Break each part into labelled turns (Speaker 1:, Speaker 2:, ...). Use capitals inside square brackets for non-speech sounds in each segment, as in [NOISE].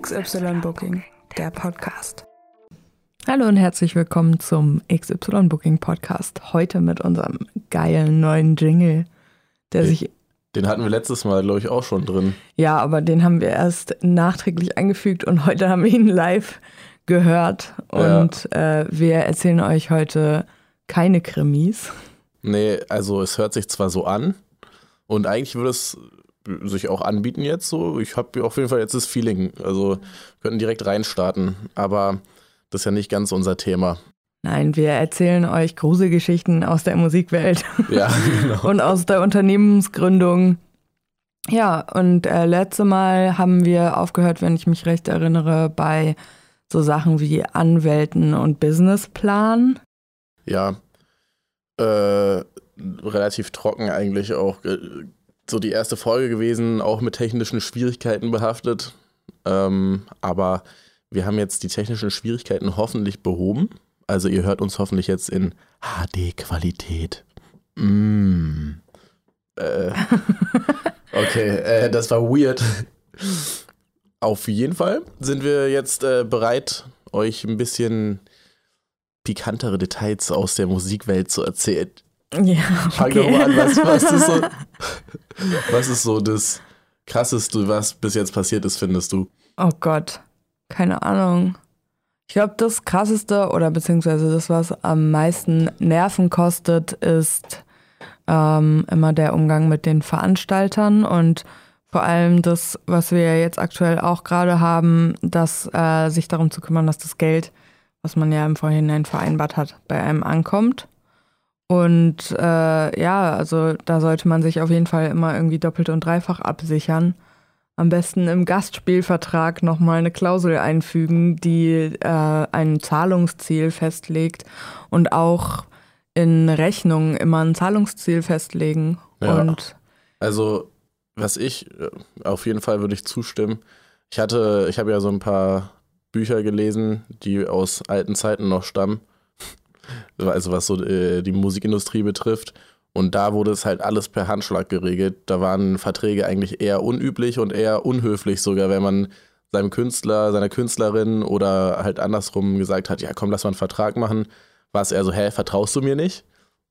Speaker 1: XY Booking, der Podcast. Hallo und herzlich willkommen zum XY Booking Podcast. Heute mit unserem geilen neuen Jingle, der
Speaker 2: Den-
Speaker 1: sich.
Speaker 2: Den hatten wir letztes Mal, glaube ich, auch schon drin.
Speaker 1: Ja, aber den haben wir erst nachträglich eingefügt und heute haben wir ihn live gehört.
Speaker 2: Ja.
Speaker 1: Und äh, wir erzählen euch heute keine Krimis.
Speaker 2: Nee, also es hört sich zwar so an und eigentlich würde es sich auch anbieten jetzt so. Ich habe auf jeden Fall jetzt das Feeling. Also könnten direkt reinstarten, aber das ist ja nicht ganz unser Thema.
Speaker 1: Nein, wir erzählen euch Gruselgeschichten aus der Musikwelt. [LAUGHS]
Speaker 2: Ja, genau.
Speaker 1: und aus der Unternehmensgründung. Ja, und äh, letzte Mal haben wir aufgehört, wenn ich mich recht erinnere, bei so Sachen wie Anwälten und Businessplan.
Speaker 2: Ja, äh, relativ trocken eigentlich auch. So die erste Folge gewesen, auch mit technischen Schwierigkeiten behaftet. Ähm, aber wir haben jetzt die technischen Schwierigkeiten hoffentlich behoben. Also ihr hört uns hoffentlich jetzt in HD-Qualität. Mm. Äh, [LAUGHS] okay, äh, das war weird. Auf jeden Fall sind wir jetzt äh, bereit, euch ein bisschen pikantere Details aus der Musikwelt zu erzählen.
Speaker 1: Ja,
Speaker 2: Fang doch
Speaker 1: okay.
Speaker 2: mal an, was, was, ist so, [LAUGHS] was ist so das Krasseste, was bis jetzt passiert ist, findest du?
Speaker 1: Oh Gott, keine Ahnung. Ich glaube, das Krasseste oder beziehungsweise das, was am meisten Nerven kostet, ist ähm, immer der Umgang mit den Veranstaltern und vor allem das, was wir ja jetzt aktuell auch gerade haben, dass äh, sich darum zu kümmern, dass das Geld, was man ja im Vorhinein vereinbart hat, bei einem ankommt. Und äh, ja, also da sollte man sich auf jeden Fall immer irgendwie doppelt und dreifach absichern am besten im Gastspielvertrag nochmal eine Klausel einfügen, die äh, ein Zahlungsziel festlegt und auch in Rechnungen immer ein Zahlungsziel festlegen.
Speaker 2: Ja.
Speaker 1: Und
Speaker 2: Also, was ich, äh, auf jeden Fall würde ich zustimmen. Ich hatte, ich habe ja so ein paar Bücher gelesen, die aus alten Zeiten noch stammen. Also, was so äh, die Musikindustrie betrifft. Und da wurde es halt alles per Handschlag geregelt. Da waren Verträge eigentlich eher unüblich und eher unhöflich sogar, wenn man seinem Künstler, seiner Künstlerin oder halt andersrum gesagt hat, ja komm, lass mal einen Vertrag machen, war es eher so, hä, vertraust du mir nicht?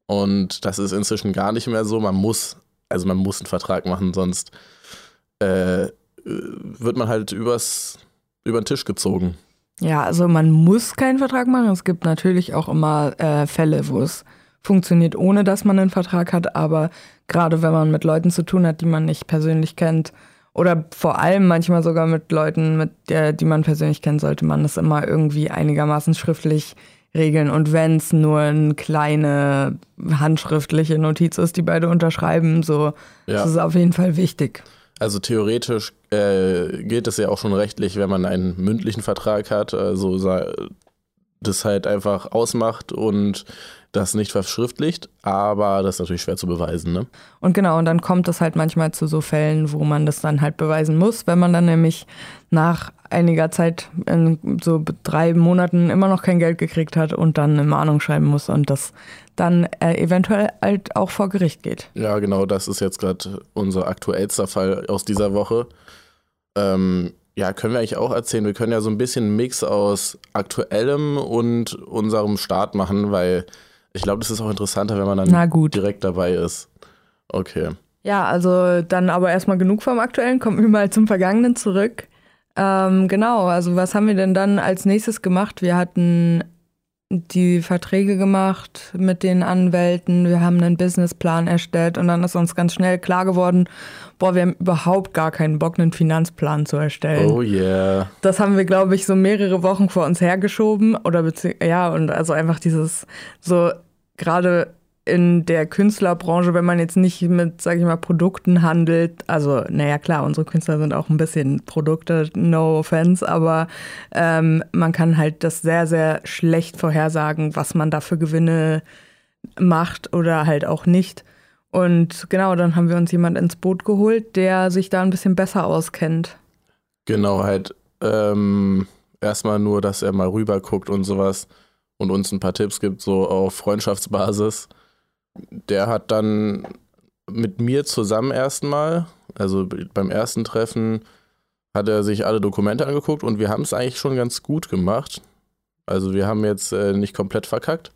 Speaker 2: Und das ist inzwischen gar nicht mehr so. Man muss, also man muss einen Vertrag machen, sonst äh, wird man halt übers, über den Tisch gezogen.
Speaker 1: Ja, also man muss keinen Vertrag machen. Es gibt natürlich auch immer äh, Fälle, wo es funktioniert, ohne dass man einen Vertrag hat. Aber gerade wenn man mit Leuten zu tun hat, die man nicht persönlich kennt, oder vor allem manchmal sogar mit Leuten, mit der, die man persönlich kennt, sollte man das immer irgendwie einigermaßen schriftlich regeln. Und wenn es nur eine kleine handschriftliche Notiz ist, die beide unterschreiben, so,
Speaker 2: Ja.
Speaker 1: das ist auf jeden Fall wichtig.
Speaker 2: Also theoretisch äh, gilt es ja auch schon rechtlich, wenn man einen mündlichen Vertrag hat, also das halt einfach ausmacht und das nicht verschriftlicht, aber das ist natürlich schwer zu beweisen, ne?
Speaker 1: Und genau, und dann kommt es halt manchmal zu so Fällen, wo man das dann halt beweisen muss, wenn man dann nämlich nach einiger Zeit, in so drei Monaten, immer noch kein Geld gekriegt hat und dann eine Mahnung schreiben muss und das dann äh, eventuell halt auch vor Gericht geht.
Speaker 2: Ja, genau, das ist jetzt gerade unser aktuellster Fall aus dieser Woche. Ähm, ja, können wir eigentlich auch erzählen. Wir können ja so ein bisschen einen Mix aus aktuellem und unserem Start machen, weil ich glaube, das ist auch interessanter, wenn man dann
Speaker 1: Na gut.
Speaker 2: direkt dabei ist. Okay.
Speaker 1: Ja, also dann aber erstmal genug vom Aktuellen, kommen wir mal zum Vergangenen zurück. Ähm, genau, also was haben wir denn dann als nächstes gemacht? Wir hatten die Verträge gemacht mit den Anwälten, wir haben einen Businessplan erstellt und dann ist uns ganz schnell klar geworden, boah, wir haben überhaupt gar keinen Bock, einen Finanzplan zu erstellen.
Speaker 2: Oh yeah.
Speaker 1: Das haben wir, glaube ich, so mehrere Wochen vor uns hergeschoben. Oder ja, und also einfach dieses so gerade in der Künstlerbranche, wenn man jetzt nicht mit, sage ich mal, Produkten handelt, also naja klar, unsere Künstler sind auch ein bisschen Produkte, no offense, aber ähm, man kann halt das sehr, sehr schlecht vorhersagen, was man da für Gewinne macht oder halt auch nicht. Und genau, dann haben wir uns jemand ins Boot geholt, der sich da ein bisschen besser auskennt.
Speaker 2: Genau, halt ähm, erstmal nur, dass er mal rüber guckt und sowas und uns ein paar Tipps gibt, so auf Freundschaftsbasis. Der hat dann mit mir zusammen erstmal, also beim ersten Treffen, hat er sich alle Dokumente angeguckt und wir haben es eigentlich schon ganz gut gemacht. Also wir haben jetzt äh, nicht komplett verkackt.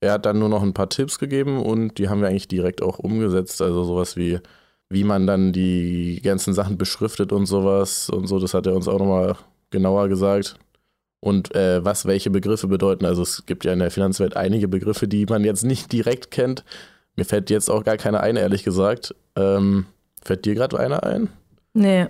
Speaker 2: Er hat dann nur noch ein paar Tipps gegeben und die haben wir eigentlich direkt auch umgesetzt. Also sowas wie, wie man dann die ganzen Sachen beschriftet und sowas und so, das hat er uns auch nochmal genauer gesagt. Und äh, was welche Begriffe bedeuten. Also es gibt ja in der Finanzwelt einige Begriffe, die man jetzt nicht direkt kennt. Mir fällt jetzt auch gar keine ein, ehrlich gesagt. Ähm, fällt dir gerade einer ein?
Speaker 1: Nee,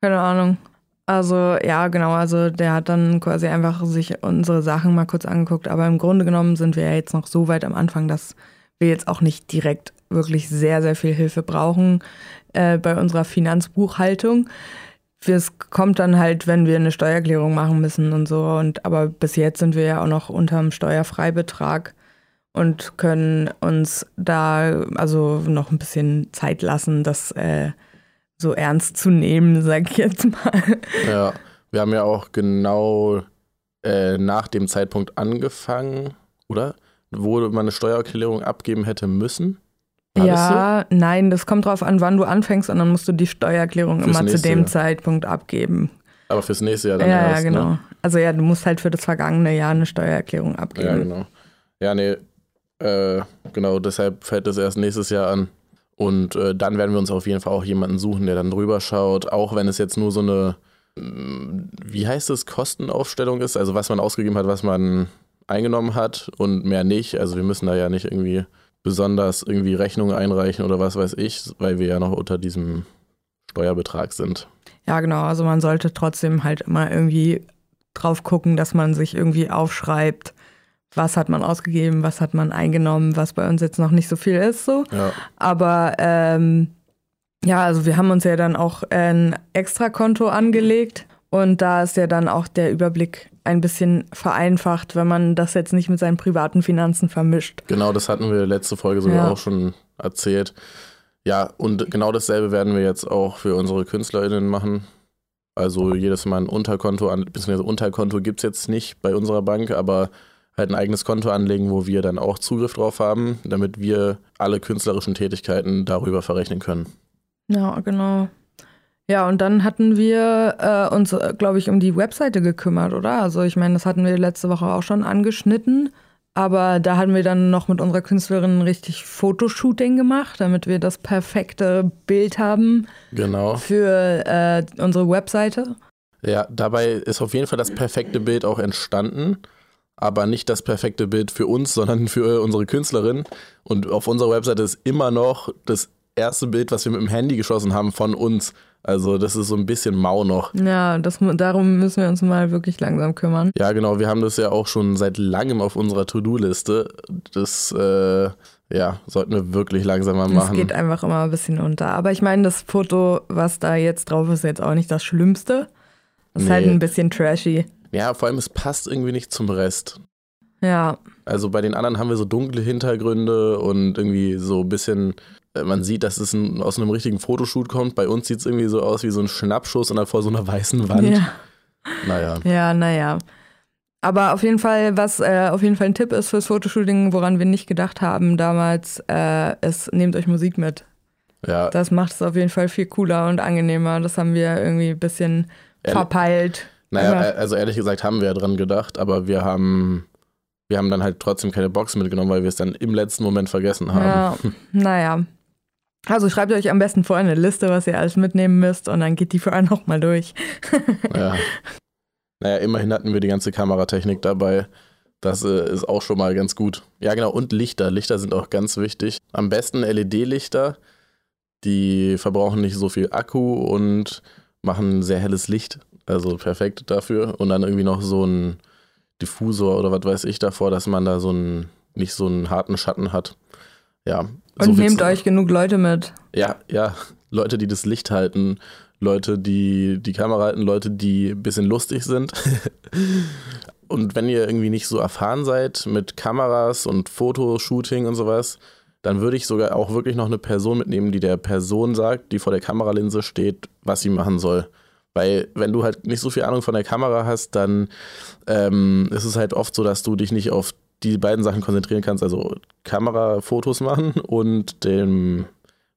Speaker 1: keine Ahnung. Also ja, genau, also der hat dann quasi einfach sich unsere Sachen mal kurz angeguckt, aber im Grunde genommen sind wir ja jetzt noch so weit am Anfang, dass wir jetzt auch nicht direkt wirklich sehr, sehr viel Hilfe brauchen äh, bei unserer Finanzbuchhaltung. Es kommt dann halt, wenn wir eine Steuererklärung machen müssen und so. Und aber bis jetzt sind wir ja auch noch unterm Steuerfreibetrag und können uns da also noch ein bisschen Zeit lassen, das äh, so ernst zu nehmen, sag ich jetzt mal.
Speaker 2: Ja, wir haben ja auch genau äh, nach dem Zeitpunkt angefangen, oder? Wo man eine Steuererklärung abgeben hätte müssen.
Speaker 1: War ja, so? nein, das kommt drauf an, wann du anfängst und dann musst du die Steuererklärung fürs immer zu dem Jahr. Zeitpunkt abgeben.
Speaker 2: Aber fürs nächste Jahr dann
Speaker 1: ja,
Speaker 2: erst,
Speaker 1: Ja, genau.
Speaker 2: Ne?
Speaker 1: Also ja, du musst halt für das vergangene Jahr eine Steuererklärung abgeben.
Speaker 2: Ja, genau. Ja, nee, äh, genau, deshalb fällt das erst nächstes Jahr an. Und äh, dann werden wir uns auf jeden Fall auch jemanden suchen, der dann drüber schaut, auch wenn es jetzt nur so eine, mm, wie heißt es, Kostenaufstellung ist, also was man ausgegeben hat, was man eingenommen hat und mehr nicht. Also wir müssen da ja nicht irgendwie besonders irgendwie Rechnungen einreichen oder was weiß ich, weil wir ja noch unter diesem Steuerbetrag sind.
Speaker 1: Ja, genau. Also man sollte trotzdem halt immer irgendwie drauf gucken, dass man sich irgendwie aufschreibt, was hat man ausgegeben, was hat man eingenommen, was bei uns jetzt noch nicht so viel ist, so.
Speaker 2: Ja.
Speaker 1: Aber ähm, ja, also wir haben uns ja dann auch ein Extrakonto angelegt und da ist ja dann auch der Überblick ein bisschen vereinfacht, wenn man das jetzt nicht mit seinen privaten Finanzen vermischt.
Speaker 2: Genau, das hatten wir letzte Folge sogar ja. auch schon erzählt. Ja, und genau dasselbe werden wir jetzt auch für unsere KünstlerInnen machen. Also jedes Mal ein Unterkonto an, beziehungsweise Unterkonto gibt es jetzt nicht bei unserer Bank, aber halt ein eigenes Konto anlegen, wo wir dann auch Zugriff drauf haben, damit wir alle künstlerischen Tätigkeiten darüber verrechnen können.
Speaker 1: Ja, genau. Ja, und dann hatten wir äh, uns, glaube ich, um die Webseite gekümmert, oder? Also ich meine, das hatten wir letzte Woche auch schon angeschnitten. Aber da hatten wir dann noch mit unserer Künstlerin richtig Fotoshooting gemacht, damit wir das perfekte Bild haben
Speaker 2: genau.
Speaker 1: für äh, unsere Webseite.
Speaker 2: Ja, dabei ist auf jeden Fall das perfekte Bild auch entstanden aber nicht das perfekte Bild für uns, sondern für unsere Künstlerin. Und auf unserer Webseite ist immer noch das erste Bild, was wir mit dem Handy geschossen haben von uns. Also das ist so ein bisschen mau noch.
Speaker 1: Ja, das, darum müssen wir uns mal wirklich langsam kümmern.
Speaker 2: Ja, genau. Wir haben das ja auch schon seit langem auf unserer To-Do-Liste. Das, äh, ja, sollten wir wirklich langsam mal machen.
Speaker 1: Das geht einfach immer ein bisschen unter. Aber ich meine, das Foto, was da jetzt drauf ist, ist jetzt auch nicht das Schlimmste. Das ist nee. halt ein bisschen trashy.
Speaker 2: Ja, vor allem, es passt irgendwie nicht zum Rest.
Speaker 1: Ja.
Speaker 2: Also bei den anderen haben wir so dunkle Hintergründe und irgendwie so ein bisschen, man sieht, dass es ein, aus einem richtigen Fotoshoot kommt. Bei uns sieht es irgendwie so aus wie so ein Schnappschuss und dann vor so einer weißen Wand.
Speaker 1: Ja.
Speaker 2: Naja.
Speaker 1: Ja, naja. Aber auf jeden Fall, was äh, auf jeden Fall ein Tipp ist fürs Fotoshooting, woran wir nicht gedacht haben damals, äh, ist, nehmt euch Musik mit.
Speaker 2: Ja.
Speaker 1: Das macht es auf jeden Fall viel cooler und angenehmer. Das haben wir irgendwie ein bisschen verpeilt.
Speaker 2: Naja, ja. also ehrlich gesagt haben wir ja dran gedacht, aber wir haben, wir haben dann halt trotzdem keine Box mitgenommen, weil wir es dann im letzten Moment vergessen haben.
Speaker 1: Ja, [LAUGHS] naja. Also schreibt euch am besten vor eine Liste, was ihr alles mitnehmen müsst und dann geht die für einen [LAUGHS] nochmal durch.
Speaker 2: ja. Naja, immerhin hatten wir die ganze Kameratechnik dabei. Das äh, ist auch schon mal ganz gut. Ja, genau. Und Lichter. Lichter sind auch ganz wichtig. Am besten LED-Lichter. Die verbrauchen nicht so viel Akku und machen sehr helles Licht. Also perfekt dafür. Und dann irgendwie noch so ein Diffusor oder was weiß ich davor, dass man da so einen, nicht so einen harten Schatten hat. Ja.
Speaker 1: Und so nehmt euch genug Leute mit.
Speaker 2: Ja, ja. Leute, die das Licht halten, Leute, die die Kamera halten, Leute, die ein bisschen lustig sind. [LAUGHS] und wenn ihr irgendwie nicht so erfahren seid mit Kameras und Fotoshooting und sowas, dann würde ich sogar auch wirklich noch eine Person mitnehmen, die der Person sagt, die vor der Kameralinse steht, was sie machen soll. Weil wenn du halt nicht so viel Ahnung von der Kamera hast, dann ähm, ist es halt oft so, dass du dich nicht auf die beiden Sachen konzentrieren kannst, also Kamerafotos machen und dem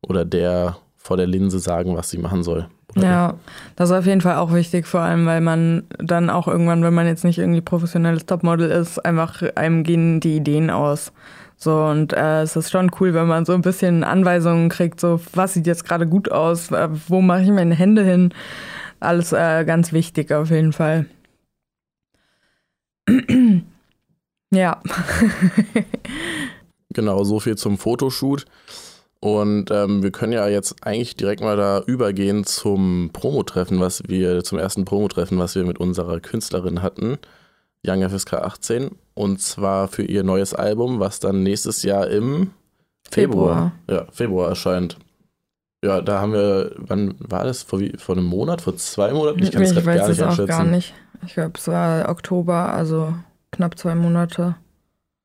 Speaker 2: oder der vor der Linse sagen, was sie machen soll.
Speaker 1: Ja, das ist auf jeden Fall auch wichtig, vor allem, weil man dann auch irgendwann, wenn man jetzt nicht irgendwie professionelles Topmodel ist, einfach einem gehen die Ideen aus. So, und äh, es ist schon cool, wenn man so ein bisschen Anweisungen kriegt, so was sieht jetzt gerade gut aus, äh, wo mache ich meine Hände hin. Alles äh, ganz wichtig auf jeden Fall. [CLEARS THROAT] ja. [LAUGHS]
Speaker 2: genau, so viel zum Fotoshoot. Und ähm, wir können ja jetzt eigentlich direkt mal da übergehen zum Promo-Treffen, was wir, zum ersten Promo-Treffen, was wir mit unserer Künstlerin hatten, Young FSK 18. Und zwar für ihr neues Album, was dann nächstes Jahr im Februar, Februar. Ja, Februar erscheint. Ja, da haben wir, wann war das? Vor, wie, vor einem Monat? Vor zwei Monaten?
Speaker 1: Ich kann es gar nicht einschätzen. Gar nicht. Ich glaube, es war Oktober, also knapp zwei Monate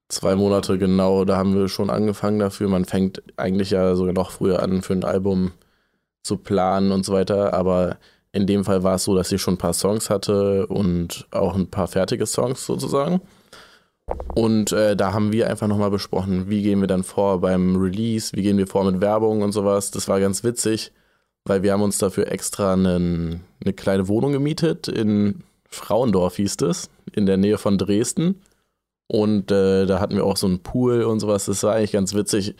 Speaker 2: zwei Monate genau, da haben wir schon angefangen dafür. Man fängt eigentlich ja sogar noch früher an, für ein Album zu planen und so weiter. Aber in dem Fall war es so, dass sie schon ein paar Songs hatte und auch ein paar fertige Songs sozusagen. Und äh, da haben wir einfach nochmal besprochen, wie gehen wir dann vor beim Release, wie gehen wir vor mit Werbung und sowas. Das war ganz witzig, weil wir haben uns dafür extra einen, eine kleine Wohnung gemietet in Frauendorf hieß es, in der Nähe von Dresden. Und äh, da hatten wir auch so einen Pool und sowas. Das war eigentlich ganz witzig.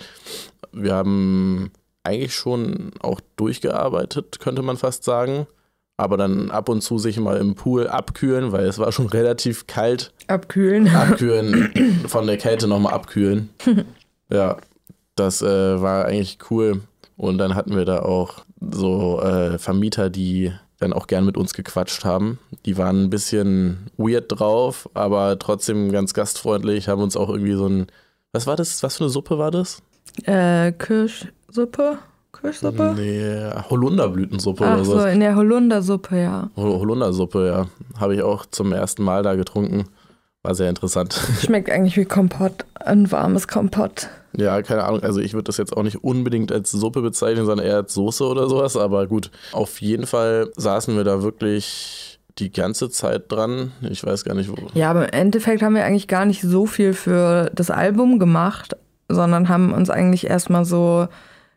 Speaker 2: Wir haben eigentlich schon auch durchgearbeitet, könnte man fast sagen. Aber dann ab und zu sich mal im Pool abkühlen, weil es war schon relativ kalt.
Speaker 1: Abkühlen. [LAUGHS]
Speaker 2: Abkühlen, von der Kälte nochmal abkühlen. [LAUGHS] ja, das äh, war eigentlich cool. Und dann hatten wir da auch so äh, Vermieter, die dann auch gern mit uns gequatscht haben. Die waren ein bisschen weird drauf, aber trotzdem ganz gastfreundlich, haben uns auch irgendwie so ein, was war das, was für eine Suppe war das?
Speaker 1: Äh, Kirschsuppe? Kirschsuppe?
Speaker 2: Nee, Holunderblütensuppe
Speaker 1: Ach
Speaker 2: oder so.
Speaker 1: so, in der Holundersuppe, ja.
Speaker 2: Holundersuppe, ja. Habe ich auch zum ersten Mal da getrunken. War sehr interessant. [LAUGHS]
Speaker 1: Schmeckt eigentlich wie Kompott, ein warmes Kompott.
Speaker 2: Ja, keine Ahnung. Also ich würde das jetzt auch nicht unbedingt als Suppe bezeichnen, sondern eher als Soße oder sowas. Aber gut, auf jeden Fall saßen wir da wirklich die ganze Zeit dran. Ich weiß gar nicht wo.
Speaker 1: Ja, aber im Endeffekt haben wir eigentlich gar nicht so viel für das Album gemacht, sondern haben uns eigentlich erstmal so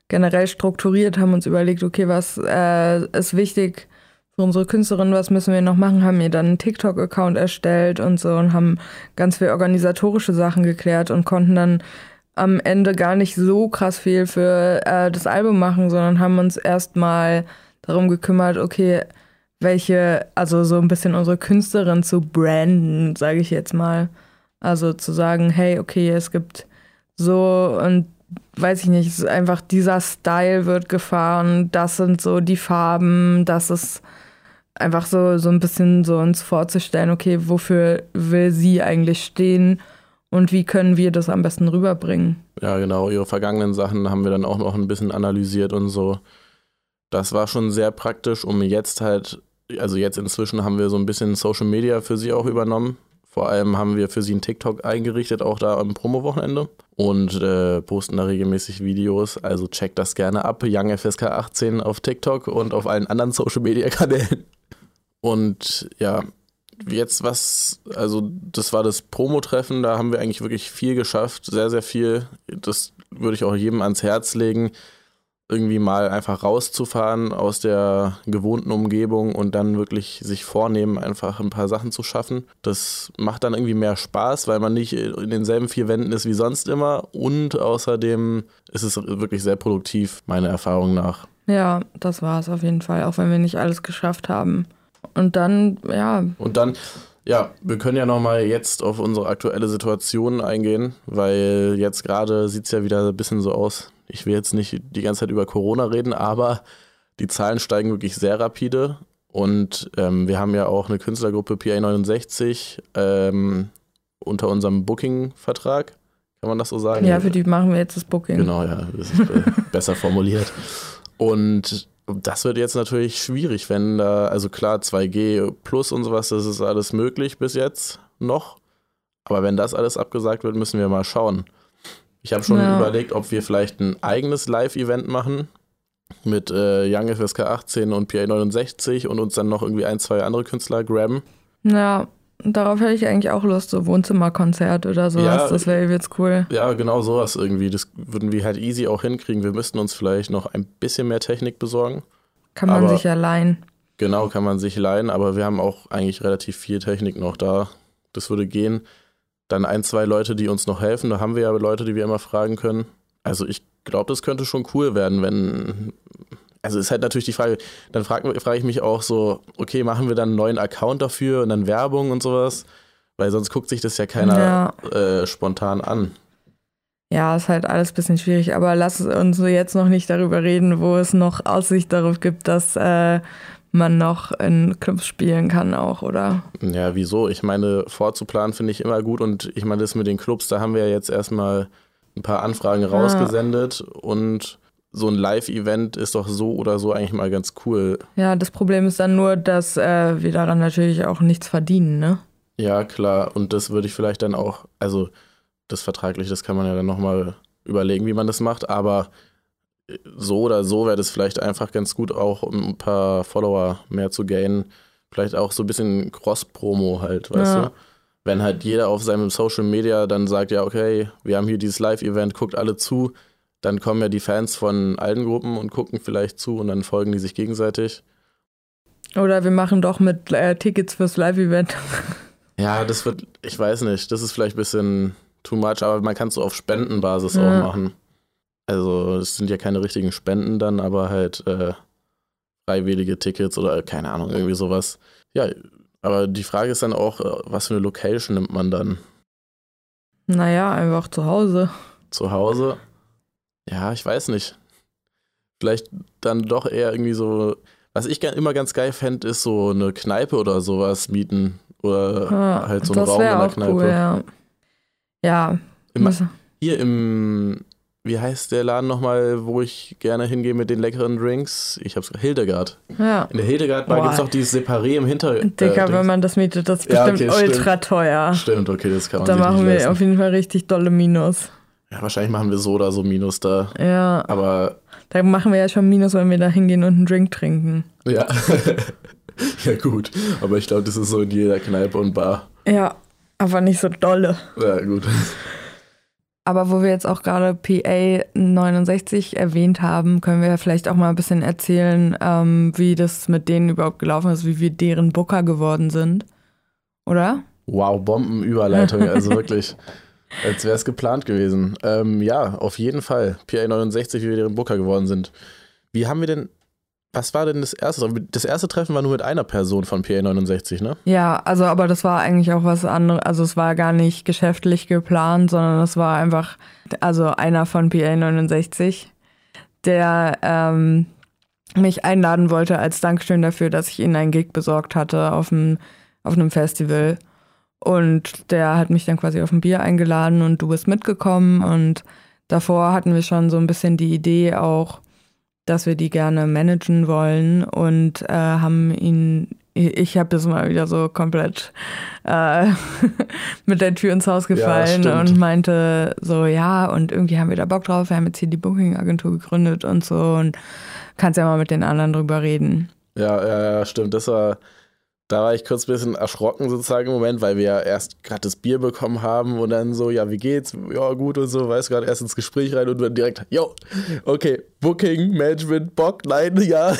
Speaker 1: generell strukturiert, haben uns überlegt, okay, was äh, ist wichtig für unsere Künstlerin, was müssen wir noch machen, haben ihr dann einen TikTok-Account erstellt und so und haben ganz viel organisatorische Sachen geklärt und konnten dann am Ende gar nicht so krass viel für äh, das Album machen, sondern haben uns erstmal darum gekümmert, okay, welche, also so ein bisschen unsere Künstlerin zu branden, sage ich jetzt mal. Also zu sagen, hey, okay, es gibt so und weiß ich nicht, einfach dieser Style wird gefahren, das sind so die Farben, das ist einfach so, so ein bisschen so uns vorzustellen, okay, wofür will sie eigentlich stehen und wie können wir das am besten rüberbringen.
Speaker 2: Ja, genau, ihre vergangenen Sachen haben wir dann auch noch ein bisschen analysiert und so. Das war schon sehr praktisch, um jetzt halt, also jetzt inzwischen haben wir so ein bisschen Social Media für sie auch übernommen. Vor allem haben wir für sie einen TikTok eingerichtet, auch da am Promo-Wochenende. Und äh, posten da regelmäßig Videos. Also checkt das gerne ab. YoungFSK18 auf TikTok und auf allen anderen Social-Media-Kanälen. Und ja, jetzt was, also das war das Promo-Treffen, da haben wir eigentlich wirklich viel geschafft, sehr, sehr viel. Das würde ich auch jedem ans Herz legen, irgendwie mal einfach rauszufahren aus der gewohnten Umgebung und dann wirklich sich vornehmen, einfach ein paar Sachen zu schaffen. Das macht dann irgendwie mehr Spaß, weil man nicht in denselben vier Wänden ist wie sonst immer und außerdem ist es wirklich sehr produktiv, meiner Erfahrung nach.
Speaker 1: Ja, das war es auf jeden Fall, auch wenn wir nicht alles geschafft haben. Und dann, ja.
Speaker 2: Und dann, ja, wir können ja nochmal jetzt auf unsere aktuelle Situation eingehen, weil jetzt gerade sieht es ja wieder ein bisschen so aus. Ich will jetzt nicht die ganze Zeit über Corona reden, aber die Zahlen steigen wirklich sehr rapide. Und ähm, wir haben ja auch eine Künstlergruppe PA69 ähm, unter unserem Booking-Vertrag. Kann man das so sagen?
Speaker 1: Ja, für die machen wir jetzt das Booking.
Speaker 2: Genau, ja, das ist äh, [LAUGHS] besser formuliert. Und das wird jetzt natürlich schwierig, wenn da, also klar, 2G plus und sowas, das ist alles möglich bis jetzt noch. Aber wenn das alles abgesagt wird, müssen wir mal schauen. Ich habe schon ja. überlegt, ob wir vielleicht ein eigenes Live-Event machen mit äh, Young FSK 18 und PA 69 und uns dann noch irgendwie ein, zwei andere Künstler grabben.
Speaker 1: Ja, Darauf hätte ich eigentlich auch Lust, so Wohnzimmerkonzert oder sowas. Ja, das wäre jetzt cool.
Speaker 2: Ja, genau sowas irgendwie. Das würden wir halt easy auch hinkriegen. Wir müssten uns vielleicht noch ein bisschen mehr Technik besorgen.
Speaker 1: Kann man
Speaker 2: Aber-
Speaker 1: sich ja leihen.
Speaker 2: Genau, kann man sich leihen, aber wir haben auch eigentlich relativ viel Technik noch da. Das würde gehen. Dann ein, zwei Leute, die uns noch helfen. Da haben wir ja Leute, die wir immer fragen können. Also ich glaube, das könnte schon cool werden, wenn. Also ist halt natürlich die Frage, dann frage frag ich mich auch so, okay, machen wir dann einen neuen Account dafür und dann Werbung und sowas? Weil sonst guckt sich das ja keiner
Speaker 1: Ja.
Speaker 2: äh, spontan an.
Speaker 1: Ja, ist halt alles ein bisschen schwierig, aber lass uns jetzt noch nicht darüber reden, wo es noch Aussicht darauf gibt, dass äh, man noch in Clubs spielen kann auch, oder?
Speaker 2: Ja, wieso? Ich meine, vorzuplanen finde ich immer gut und ich meine, das mit den Clubs, da haben wir ja jetzt erstmal ein paar Anfragen rausgesendet und so ein Live-Event ist doch so oder so eigentlich mal ganz cool.
Speaker 1: Ja, das Problem ist dann nur, dass äh, wir daran natürlich auch nichts verdienen, ne?
Speaker 2: Ja, klar, und das würde ich vielleicht dann auch, also das vertraglich, das kann man ja dann nochmal überlegen, wie man das macht, aber so oder so wäre das vielleicht einfach ganz gut, auch um ein paar Follower mehr zu gainen. Vielleicht auch so ein bisschen Cross-Promo halt, weißt
Speaker 1: Ja.
Speaker 2: du? Wenn halt jeder auf seinem Social Media dann sagt, ja, okay, wir haben hier dieses Live-Event, guckt alle zu, dann kommen ja die Fans von allen Gruppen und gucken vielleicht zu und dann folgen die sich gegenseitig.
Speaker 1: Oder wir machen doch mit äh, Tickets fürs Live-Event.
Speaker 2: Ja, das wird, ich weiß nicht, das ist vielleicht ein bisschen too much, aber man kann es so auf Spendenbasis
Speaker 1: Ja.
Speaker 2: auch machen. Also es sind ja keine richtigen Spenden dann, aber halt äh, freiwillige Tickets oder keine Ahnung, irgendwie sowas. Ja, aber die Frage ist dann auch, äh, was für eine Location nimmt man dann?
Speaker 1: Naja, einfach zu Hause.
Speaker 2: Zu Hause? Ja, ich weiß nicht. Vielleicht dann doch eher irgendwie so, was ich gern- immer ganz geil fände, ist so eine Kneipe oder sowas mieten. Oder
Speaker 1: Ja,
Speaker 2: halt so einen Raum in der
Speaker 1: auch
Speaker 2: Kneipe.
Speaker 1: cool, ja. Ja.
Speaker 2: Im, Hier im, wie heißt der Laden nochmal, wo ich gerne hingehe mit den leckeren Drinks? Ich hab's Hildegard.
Speaker 1: ja.
Speaker 2: In der Hildegard Bar gibt's doch dieses Separé im Hinter.
Speaker 1: Dicker,
Speaker 2: äh,
Speaker 1: wenn man das mietet, das ist
Speaker 2: Ja,
Speaker 1: bestimmt
Speaker 2: okay,
Speaker 1: ultra teuer.
Speaker 2: Stimmt, okay, das kann man
Speaker 1: Da machen wir auf jeden Fall richtig dolle Minus.
Speaker 2: Ja, wahrscheinlich machen wir so oder so Minus da.
Speaker 1: Ja,
Speaker 2: Aber
Speaker 1: da machen wir ja schon Minus, wenn wir da hingehen und einen Drink trinken.
Speaker 2: ja. [LAUGHS] ja, gut. Aber ich glaube, das ist so in jeder Kneipe und Bar.
Speaker 1: Ja, aber nicht so dolle.
Speaker 2: Ja, gut.
Speaker 1: Aber wo wir jetzt auch gerade PA 69 erwähnt haben, können wir ja vielleicht auch mal ein bisschen erzählen, ähm, wie das mit denen überhaupt gelaufen ist, wie wir deren Booker geworden sind. Oder?
Speaker 2: Wow, Bombenüberleitung, also [LAUGHS] wirklich. Als wäre es geplant gewesen. Ähm, ja, auf jeden Fall. PA 69, wie wir deren Booker geworden sind. Wie haben wir denn, was war denn das erste? Das erste Treffen war nur mit einer Person von PA 69, ne?
Speaker 1: Ja, also aber das war eigentlich auch was anderes. Also es war gar nicht geschäftlich geplant, sondern es war einfach, also einer von PA 69, der ähm, mich einladen wollte als Dankeschön dafür, dass ich ihnen einen Gig besorgt hatte auf einem, auf einem Festival. Und der hat mich dann quasi auf ein Bier eingeladen und du bist mitgekommen. Und davor hatten wir schon so ein bisschen die Idee auch, dass wir die gerne managen wollen und äh, haben ihn, ich, habe das mal wieder so komplett äh, [LAUGHS] mit der Tür ins Haus gefallen
Speaker 2: stimmt.
Speaker 1: und meinte so, ja, und irgendwie haben wir da Bock drauf, wir haben jetzt hier die Booking-Agentur gegründet und so und kannst ja mal mit den anderen drüber reden.
Speaker 2: Ja, ja, ja, stimmt. Das war, da war ich kurz ein bisschen erschrocken sozusagen im Moment, weil wir ja erst gerade das Bier bekommen haben und dann so, ja, wie geht's? Ja, gut und so, weißt gerade erst ins Gespräch rein und dann direkt, yo, okay, Booking, Management, Bock, nein, [LAUGHS] ja.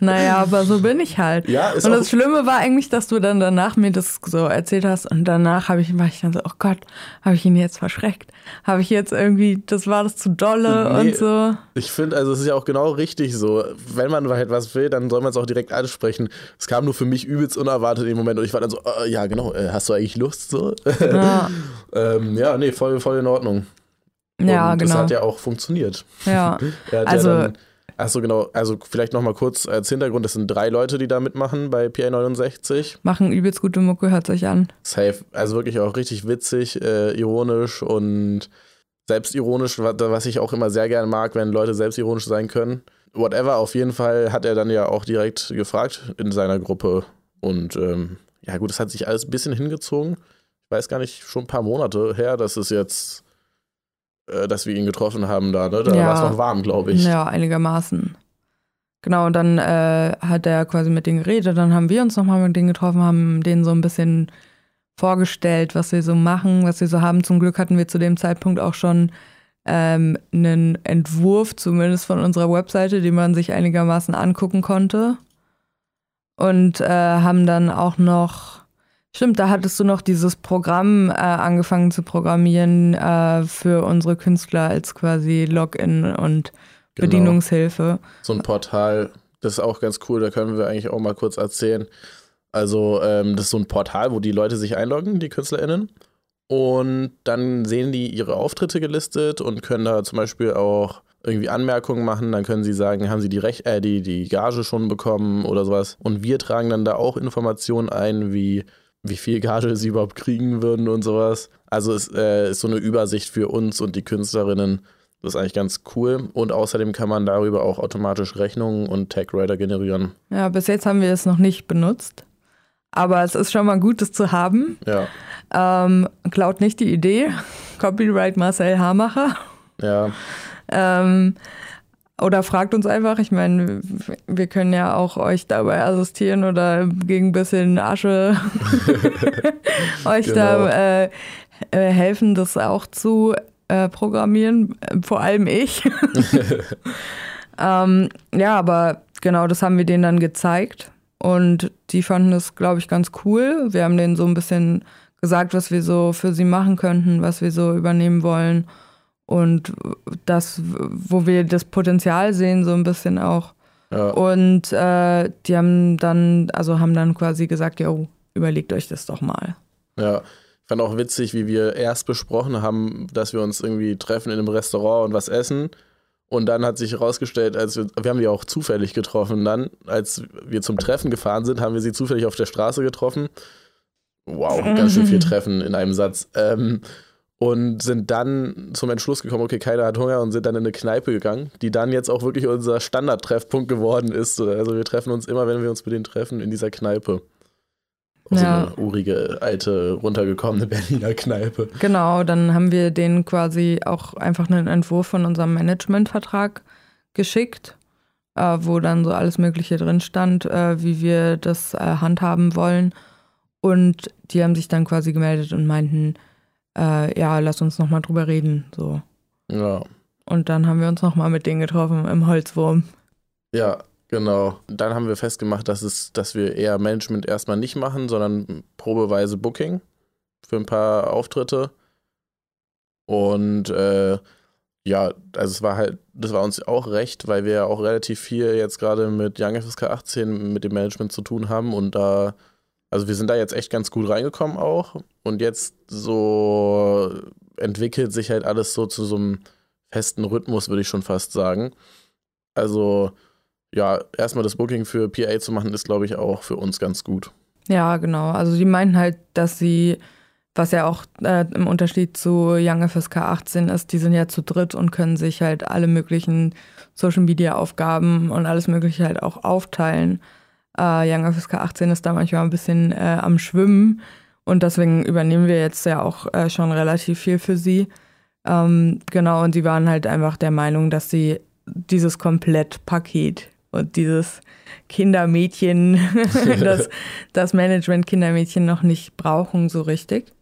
Speaker 1: Naja, aber so bin ich halt.
Speaker 2: Ja, ist
Speaker 1: und das Schlimme war eigentlich, dass du dann danach mir das so erzählt hast und danach habe ich, war ich dann so, oh Gott, habe ich ihn jetzt verschreckt? Habe ich jetzt irgendwie, das war das zu dolle
Speaker 2: Nee.
Speaker 1: und so.
Speaker 2: Ich finde, also es ist ja auch genau richtig so. Wenn man halt was will, dann soll man es auch direkt ansprechen. Es kam nur für mich übelst unerwartet im Moment und ich war dann so, äh, ja genau, äh, hast du eigentlich Lust so?
Speaker 1: Ja, [LAUGHS]
Speaker 2: ähm, ja, nee, voll, voll in Ordnung.
Speaker 1: ja
Speaker 2: und
Speaker 1: genau.
Speaker 2: das hat ja auch funktioniert.
Speaker 1: ja. [LAUGHS] Also-
Speaker 2: ja dann, achso, genau, also vielleicht nochmal kurz als Hintergrund, das sind drei Leute, die da mitmachen bei PA69.
Speaker 1: Machen übelst gute Mucke, hört sich an.
Speaker 2: Safe, also wirklich auch richtig witzig, äh, ironisch und selbstironisch, wa- was ich auch immer sehr gerne mag, wenn Leute selbstironisch sein können. Whatever, auf jeden Fall hat er dann ja auch direkt gefragt in seiner Gruppe. Und ähm, ja gut, es hat sich alles ein bisschen hingezogen. Ich weiß gar nicht, schon ein paar Monate her, dass es jetzt, äh, dass wir ihn getroffen haben da, ne? Da
Speaker 1: Ja.
Speaker 2: war es noch warm, glaube ich.
Speaker 1: Ja, einigermaßen. Genau, und dann äh, hat er quasi mit denen geredet, dann haben wir uns nochmal mit denen getroffen, haben denen so ein bisschen vorgestellt, was wir so machen, was wir so haben. Zum Glück hatten wir zu dem Zeitpunkt auch schon ähm, einen Entwurf, zumindest von unserer Webseite, den man sich einigermaßen angucken konnte. Und äh, haben dann auch noch, stimmt, da hattest du noch dieses Programm äh, angefangen zu programmieren äh, für unsere Künstler als quasi Login und genau. Bedienungshilfe.
Speaker 2: So ein Portal, das ist auch ganz cool, da können wir eigentlich auch mal kurz erzählen. Also, ähm, das ist so ein Portal, wo die Leute sich einloggen, die KünstlerInnen. Und dann sehen die ihre Auftritte gelistet und können da zum Beispiel auch irgendwie Anmerkungen machen. Dann können sie sagen, haben sie die, Rech äh, die, die Gage schon bekommen oder sowas. Und wir tragen dann da auch Informationen ein, wie wie viel Gage sie überhaupt kriegen würden und sowas. Also es äh, ist so eine Übersicht für uns und die Künstlerinnen. Das ist eigentlich ganz cool. Und außerdem kann man darüber auch automatisch Rechnungen und Tag-Writer generieren.
Speaker 1: Ja, bis jetzt haben wir es noch nicht benutzt. Aber es ist schon mal gut, das zu haben.
Speaker 2: Ja.
Speaker 1: Ähm, klaut nicht die Idee. [LAUGHS] Copyright Marcel Hamacher.
Speaker 2: Ja.
Speaker 1: Ähm, oder fragt uns einfach, ich meine, wir können ja auch euch dabei assistieren oder gegen ein bisschen Asche [LAUGHS] euch genau. da äh, äh, helfen, das auch zu äh, programmieren, vor allem ich. [LAUGHS] ähm, ja, aber genau, das haben wir denen dann gezeigt und die fanden das, glaube ich, ganz cool. Wir haben denen so ein bisschen gesagt, was wir so für sie machen könnten, was wir so übernehmen wollen. Und das, wo wir das Potenzial sehen, so ein bisschen auch. Ja. Und äh, die haben dann, also haben dann quasi gesagt, ja, überlegt euch das doch mal.
Speaker 2: Ja, ich fand auch witzig, wie wir erst besprochen haben, dass wir uns irgendwie treffen in einem Restaurant und was essen. Und dann hat sich herausgestellt, als wir, wir haben die auch zufällig getroffen. Dann, als wir zum Treffen gefahren sind, haben wir sie zufällig auf der Straße getroffen. Wow, ganz schön viel [LAUGHS] Treffen in einem Satz. Ähm, und sind dann zum Entschluss gekommen, okay, keiner hat Hunger und sind dann in eine Kneipe gegangen, die dann jetzt auch wirklich unser Standardtreffpunkt geworden ist. Also wir treffen uns immer, wenn wir uns mit denen treffen, in dieser Kneipe. Ja. So eine urige, alte, runtergekommene Berliner Kneipe.
Speaker 1: Genau, dann haben wir denen quasi auch einfach einen Entwurf von unserem Managementvertrag geschickt, äh, wo dann so alles Mögliche drin stand, äh, wie wir das äh, handhaben wollen. Und die haben sich dann quasi gemeldet und meinten, äh, ja, lass uns nochmal drüber reden. So.
Speaker 2: Ja.
Speaker 1: Und dann haben wir uns nochmal mit denen getroffen im Holzwurm.
Speaker 2: Ja, Genau. Dann haben wir festgemacht, dass, es, dass wir eher Management erstmal nicht machen, sondern probeweise Booking für ein paar Auftritte. Und äh, ja, also es war halt, das war uns auch recht, weil wir ja auch relativ viel jetzt gerade mit Young FSK 18 mit dem Management zu tun haben und da, also wir sind da jetzt echt ganz gut reingekommen auch und jetzt so entwickelt sich halt alles so zu so einem festen Rhythmus, würde ich schon fast sagen. Also ja, erstmal das Booking für PA zu machen, ist, glaube ich, auch für uns ganz gut.
Speaker 1: Ja, genau. Also die meinen halt, dass sie, was ja auch äh, im Unterschied zu Young FSK 18 ist, die sind ja zu dritt und können sich halt alle möglichen Social Media Aufgaben und alles Mögliche halt auch aufteilen. Äh, Young FSK 18 ist da manchmal ein bisschen äh, am Schwimmen und deswegen übernehmen wir jetzt ja auch äh, schon relativ viel für sie. Ähm, genau, und sie waren halt einfach der Meinung, dass sie dieses Komplettpaket und dieses Kindermädchen, [LAUGHS] das, das Management Kindermädchen noch nicht brauchen so richtig.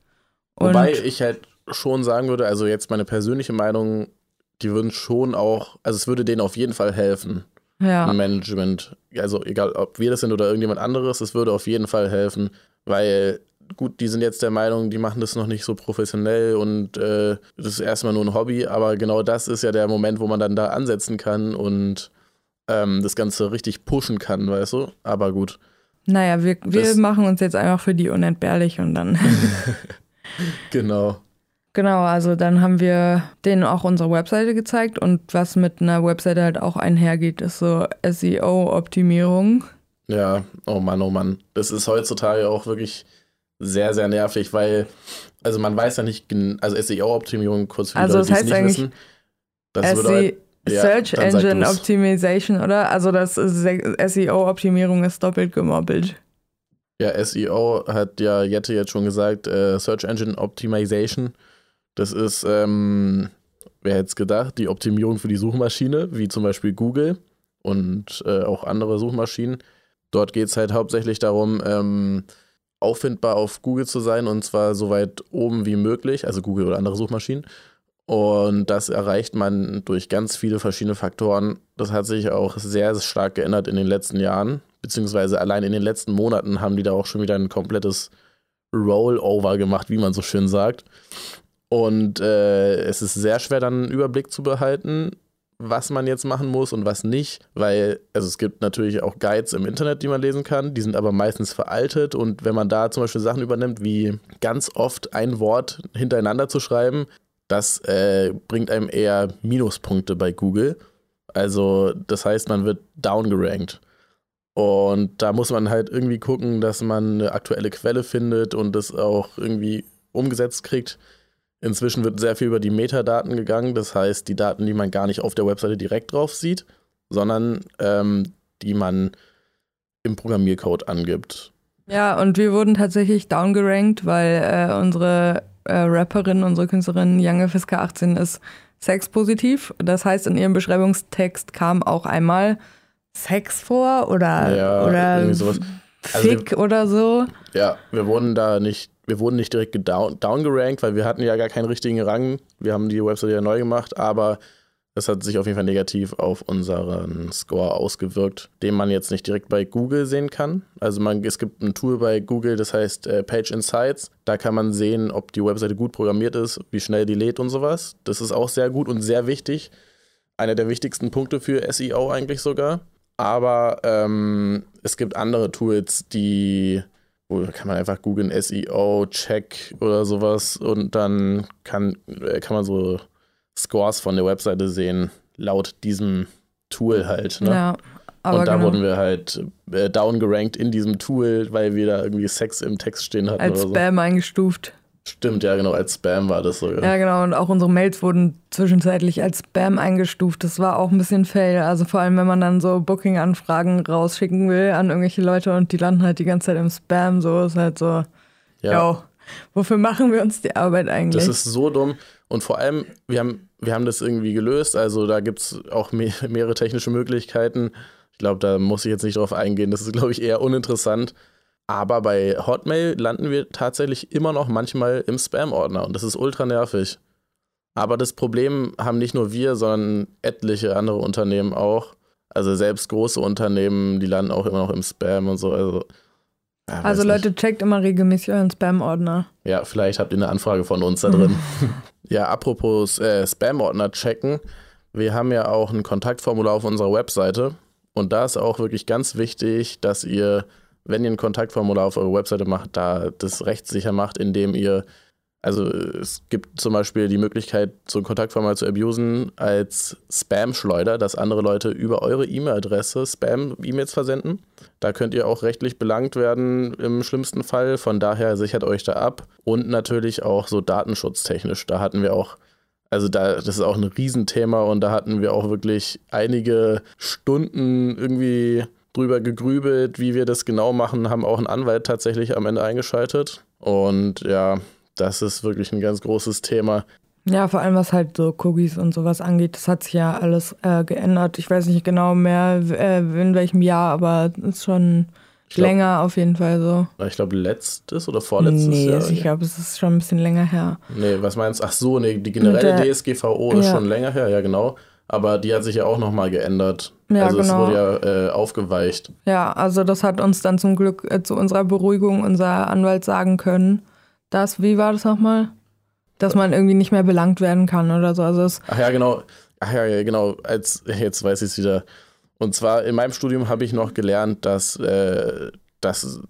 Speaker 2: Und Wobei ich halt schon sagen würde, also jetzt meine persönliche Meinung, die würden schon auch, also es würde denen auf jeden Fall helfen.
Speaker 1: Ja.
Speaker 2: Management. Also egal, ob wir das sind oder irgendjemand anderes, es würde auf jeden Fall helfen, weil gut, die sind jetzt der Meinung, die machen das noch nicht so professionell und äh, das ist erstmal nur ein Hobby, aber genau das ist ja der Moment, wo man dann da ansetzen kann und ähm, das Ganze richtig pushen kann, weißt du? Aber gut.
Speaker 1: Naja, wir, wir machen uns jetzt einfach für die unentbehrlich und dann. [LAUGHS]
Speaker 2: genau.
Speaker 1: Genau, also dann haben wir denen auch unsere Webseite gezeigt und was mit einer Webseite halt auch einhergeht, ist so SEO-Optimierung.
Speaker 2: Ja, oh Mann, oh Mann. Das ist heutzutage auch wirklich sehr, sehr nervig, weil, also man weiß ja nicht, also SEO-Optimierung, kurz für die
Speaker 1: also
Speaker 2: Leute,
Speaker 1: die es nicht heißt wissen. Das würde halt Search ja, Engine Optimization, oder? Also das SEO-Optimierung ist doppelt gemobbelt.
Speaker 2: Ja, SEO hat ja Jette jetzt schon gesagt, äh, Search Engine Optimization. Das ist, ähm, wer hätte es gedacht, die Optimierung für die Suchmaschine, wie zum Beispiel Google und äh, auch andere Suchmaschinen. Dort geht es halt hauptsächlich darum, ähm, auffindbar auf Google zu sein und zwar so weit oben wie möglich, also Google oder andere Suchmaschinen Und das erreicht man durch ganz viele verschiedene Faktoren. Das hat sich auch sehr stark geändert in den letzten Jahren, beziehungsweise allein in den letzten Monaten haben die da auch schon wieder ein komplettes Rollover gemacht, wie man so schön sagt. Und äh, es ist sehr schwer, dann einen Überblick zu behalten, was man jetzt machen muss und was nicht, weil also es gibt natürlich auch Guides im Internet, die man lesen kann, die sind aber meistens veraltet und wenn man da zum Beispiel Sachen übernimmt, wie ganz oft ein Wort hintereinander zu schreiben, das äh, bringt einem eher Minuspunkte bei Google. Also das heißt, man wird downgerankt. Und da muss man halt irgendwie gucken, dass man eine aktuelle Quelle findet und das auch irgendwie umgesetzt kriegt. Inzwischen wird sehr viel über die Metadaten gegangen, das heißt die Daten, die man gar nicht auf der Webseite direkt drauf sieht, sondern ähm, die man im Programmiercode angibt.
Speaker 1: Ja, und wir wurden tatsächlich downgerankt, weil äh, unsere äh, Rapperin, unsere Künstlerin Young FSK 18 ist sexpositiv. Das heißt, in ihrem Beschreibungstext kam auch einmal Sex vor oder,
Speaker 2: Ja,
Speaker 1: oder
Speaker 2: sowas. Also
Speaker 1: Fick oder so.
Speaker 2: Ja, wir wurden da nicht, wir wurden nicht direkt gedown, downgerankt, weil wir hatten ja gar keinen richtigen Rang. Wir haben die Website ja neu gemacht, aber es hat sich auf jeden Fall negativ auf unseren Score ausgewirkt, den man jetzt nicht direkt bei Google sehen kann. Also man, es gibt ein Tool bei Google, das heißt äh, Page Insights. Da kann man sehen, ob die Webseite gut programmiert ist, wie schnell die lädt und sowas. Das ist auch sehr gut und sehr wichtig. Einer der wichtigsten Punkte für SEO eigentlich sogar. Aber ähm, es gibt andere Tools, die, wo kann man einfach googeln SEO, Check oder sowas und dann kann, äh, kann man so Scores von der Webseite sehen, laut diesem Tool halt. Ne?
Speaker 1: Ja, aber
Speaker 2: und da
Speaker 1: genau.
Speaker 2: wurden wir halt äh, downgerankt in diesem Tool, weil wir da irgendwie Sex im Text stehen hatten
Speaker 1: als
Speaker 2: oder so.
Speaker 1: Spam eingestuft.
Speaker 2: Stimmt, ja, genau, als Spam war das sogar.
Speaker 1: Ja, genau. Und auch unsere Mails wurden zwischenzeitlich als Spam eingestuft. Das war auch ein bisschen fail. Also vor allem, wenn man dann so Booking-Anfragen rausschicken will an irgendwelche Leute und die landen halt die ganze Zeit im Spam. So ist halt so,
Speaker 2: ja.
Speaker 1: yo, wofür machen wir uns die Arbeit eigentlich?
Speaker 2: Das ist so dumm. Und vor allem, wir haben, wir haben das irgendwie gelöst. Also da gibt es auch me mehrere technische Möglichkeiten. Ich glaube, da muss ich jetzt nicht drauf eingehen. Das ist, glaube ich, eher uninteressant. Aber bei Hotmail landen wir tatsächlich immer noch manchmal im Spam-Ordner und das ist ultra nervig. Aber das Problem haben nicht nur wir, sondern etliche andere Unternehmen auch. Also selbst große Unternehmen, die landen auch immer noch im Spam und so. Also, ja,
Speaker 1: also
Speaker 2: nicht.
Speaker 1: Leute, checkt immer regelmäßig euren Spam-Ordner.
Speaker 2: Ja, vielleicht habt ihr eine Anfrage von uns da drin. [LAUGHS] ja, apropos äh, Spam-Ordner checken. Wir haben ja auch ein Kontaktformular auf unserer Webseite. Und da ist auch wirklich ganz wichtig, dass ihr, wenn ihr ein Kontaktformular auf eurer Webseite macht, da das rechtssicher macht, indem ihr, also es gibt zum Beispiel die Möglichkeit, so ein Kontaktformular zu abusen als Spam-Schleuder, dass andere Leute über eure E-Mail-Adresse Spam-E-Mails versenden. Da könnt ihr auch rechtlich belangt werden im schlimmsten Fall. Von daher sichert euch da ab. Und natürlich auch so datenschutztechnisch. Da hatten wir auch, also da, das ist auch ein Riesenthema und da hatten wir auch wirklich einige Stunden irgendwie drüber gegrübelt, wie wir das genau machen, haben auch einen Anwalt tatsächlich am Ende eingeschaltet. Und ja, das ist wirklich ein ganz großes Thema.
Speaker 1: Ja, vor allem was halt so Cookies und sowas angeht, das hat sich ja alles äh, geändert. Ich weiß nicht genau mehr, äh, in welchem Jahr, aber es ist schon
Speaker 2: glaub-
Speaker 1: länger auf jeden Fall so.
Speaker 2: Ich glaube, letztes oder vorletztes
Speaker 1: nee,
Speaker 2: Jahr.
Speaker 1: ich glaube, es ist schon ein bisschen länger her.
Speaker 2: Nee, was meinst du? Ach so, nee, die generelle DSGVO ist
Speaker 1: Ja.
Speaker 2: schon länger her, ja genau. Aber die hat sich ja auch nochmal geändert.
Speaker 1: Ja,
Speaker 2: also
Speaker 1: genau.
Speaker 2: es wurde ja äh, aufgeweicht.
Speaker 1: Ja, also das hat uns dann zum Glück äh, zu unserer Beruhigung unser Anwalt sagen können, dass, wie war das nochmal? Dass man irgendwie nicht mehr belangt werden kann oder so. Also
Speaker 2: Ach ja, genau. Ach ja, ja, genau. Als, jetzt weiß ich es wieder. Und zwar in meinem Studium habe ich noch gelernt, dass, äh, dass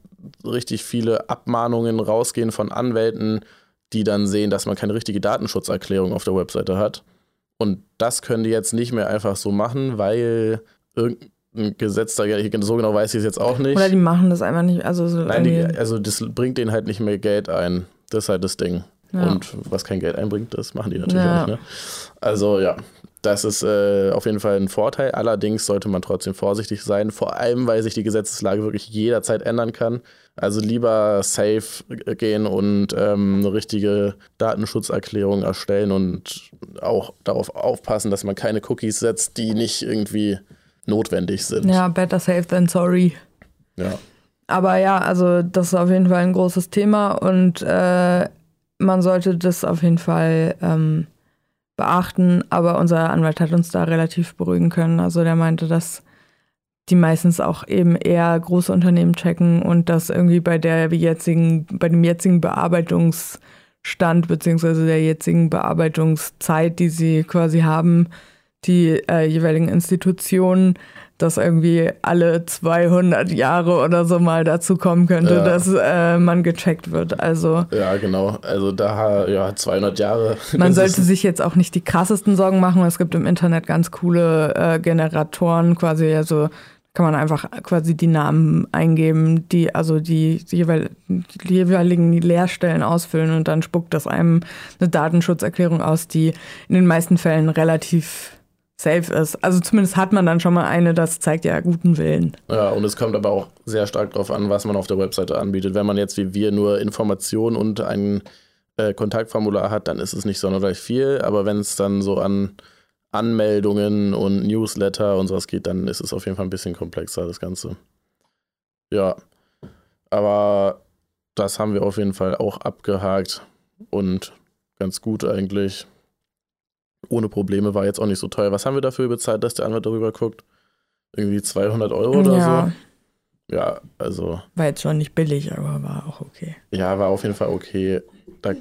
Speaker 2: richtig viele Abmahnungen rausgehen von Anwälten, die dann sehen, dass man keine richtige Datenschutzerklärung auf der Webseite hat. Und das können die jetzt nicht mehr einfach so machen, weil irgendein Gesetz da, so genau weiß ich es jetzt auch nicht.
Speaker 1: oder die machen das einfach nicht. Also so
Speaker 2: Nein, die, also das bringt denen halt nicht mehr Geld ein. Das ist halt das Ding.
Speaker 1: Ja.
Speaker 2: Und was kein Geld einbringt, das machen die natürlich
Speaker 1: Ja.
Speaker 2: auch nicht. Ne? Also ja, das ist äh, auf jeden Fall ein Vorteil. Allerdings sollte man trotzdem vorsichtig sein, vor allem weil sich die Gesetzeslage wirklich jederzeit ändern kann. Also lieber safe gehen und ähm, eine richtige Datenschutzerklärung erstellen und auch darauf aufpassen, dass man keine Cookies setzt, die nicht irgendwie notwendig sind.
Speaker 1: ja, better safe than sorry.
Speaker 2: ja.
Speaker 1: Aber ja, also das ist auf jeden Fall ein großes Thema und äh, man sollte das auf jeden Fall ähm, beachten. Aber unser Anwalt hat uns da relativ beruhigen können. Also der meinte, dass die meistens auch eben eher große Unternehmen checken und dass irgendwie bei der jetzigen, bei dem jetzigen Bearbeitungsstand beziehungsweise der jetzigen Bearbeitungszeit, die sie quasi haben, die äh, jeweiligen Institutionen, dass irgendwie alle 200 Jahre oder so mal dazu kommen könnte, ja. dass äh, man gecheckt wird. Also
Speaker 2: ja, genau. Also da ja 200 Jahre.
Speaker 1: Man sollte sich jetzt auch nicht die krassesten Sorgen machen. Es gibt im Internet ganz coole äh, Generatoren, quasi also kann man einfach quasi die Namen eingeben, die also die, die, die jeweiligen Leerstellen ausfüllen und dann spuckt das einem eine Datenschutzerklärung aus, die in den meisten Fällen relativ safe ist. Also zumindest hat man dann schon mal eine, das zeigt ja guten Willen.
Speaker 2: Ja, und es kommt aber auch sehr stark darauf an, was man auf der Webseite anbietet. Wenn man jetzt wie wir nur Informationen und ein äh, Kontaktformular hat, dann ist es nicht sonderlich viel. Aber wenn es dann so an Anmeldungen und Newsletter und sowas geht, dann ist es auf jeden Fall ein bisschen komplexer, das Ganze. Ja, aber das haben wir auf jeden Fall auch abgehakt und ganz gut eigentlich ohne Probleme, war jetzt auch nicht so teuer. Was haben wir dafür bezahlt, dass der Anwalt darüber guckt? Irgendwie 200 Euro oder ja. so? Ja, also.
Speaker 1: War jetzt schon nicht billig, aber war auch okay.
Speaker 2: Ja, war auf jeden Fall okay. Da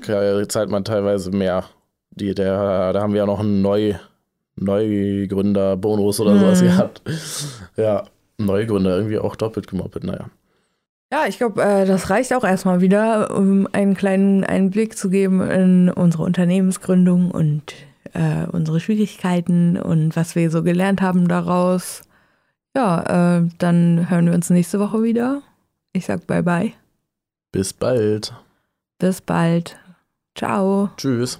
Speaker 2: zahlt man teilweise mehr. Die, der, da haben wir ja noch einen Neu, Neugründer-Bonus oder mhm. sowas gehabt. Ja, Neugründer irgendwie auch doppelt gemoppelt, naja.
Speaker 1: Ja, ich glaube, äh, das reicht auch erstmal wieder, um einen kleinen Einblick zu geben in unsere Unternehmensgründung und äh, unsere Schwierigkeiten und was wir so gelernt haben daraus. Ja, äh, dann hören wir uns nächste Woche wieder. Ich sag bye bye.
Speaker 2: Bis bald.
Speaker 1: Bis bald. Ciao.
Speaker 2: Tschüss.